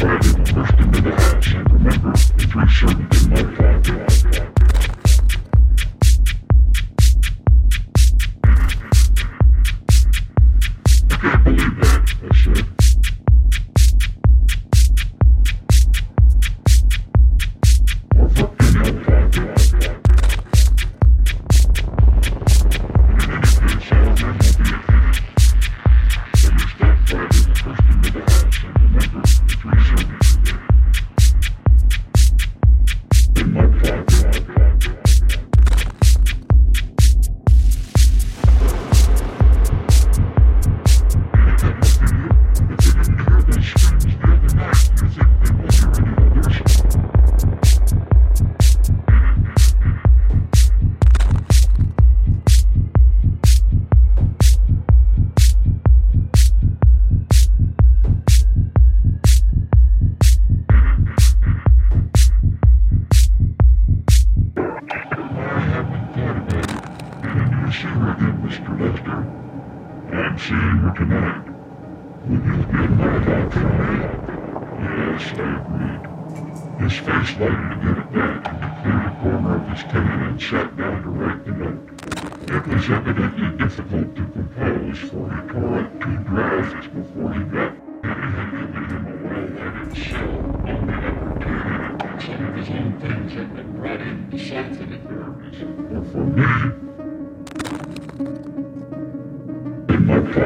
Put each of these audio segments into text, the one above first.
private Mr. Lester. I'm seeing her tonight. Will you be my help for me? Yes, I agreed. His face lighted again at that, and he cleared a corner of his cane and sat down to write the note. It was evidently difficult to compose, for he tore up two drafts before he got had given him a well-lighted cell on the upper tier, some of his own things had been brought in besides the therapies. But for me, In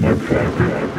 my pocket.